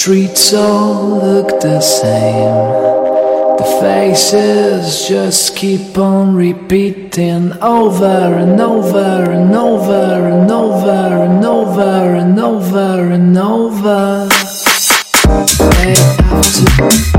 streets all look the same. The faces just keep on repeating over and over and over and over and over and over and over. Day after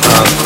um,